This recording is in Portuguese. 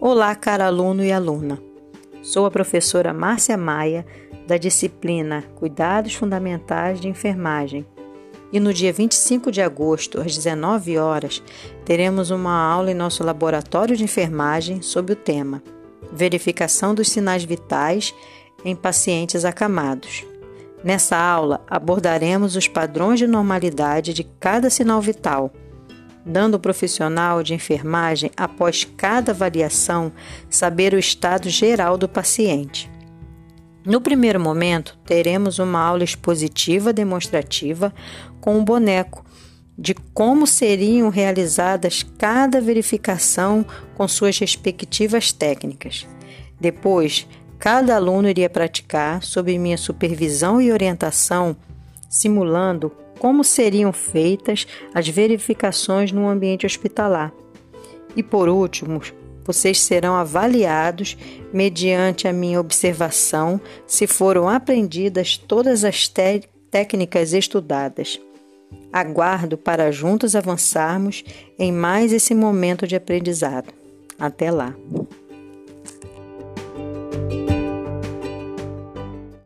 Olá, cara aluno e aluna. Sou a professora Márcia Maia, da disciplina Cuidados Fundamentais de Enfermagem. E no dia 25 de agosto, às 19 horas, teremos uma aula em nosso laboratório de enfermagem sobre o tema Verificação dos sinais vitais em pacientes acamados. Nessa aula, abordaremos os padrões de normalidade de cada sinal vital dando ao profissional de enfermagem, após cada avaliação, saber o estado geral do paciente. No primeiro momento, teremos uma aula expositiva demonstrativa com um boneco de como seriam realizadas cada verificação com suas respectivas técnicas. Depois, cada aluno iria praticar, sob minha supervisão e orientação, simulando como seriam feitas as verificações no ambiente hospitalar. E por último, vocês serão avaliados mediante a minha observação se foram aprendidas todas as técnicas estudadas. Aguardo para juntos avançarmos em mais esse momento de aprendizado. Até lá!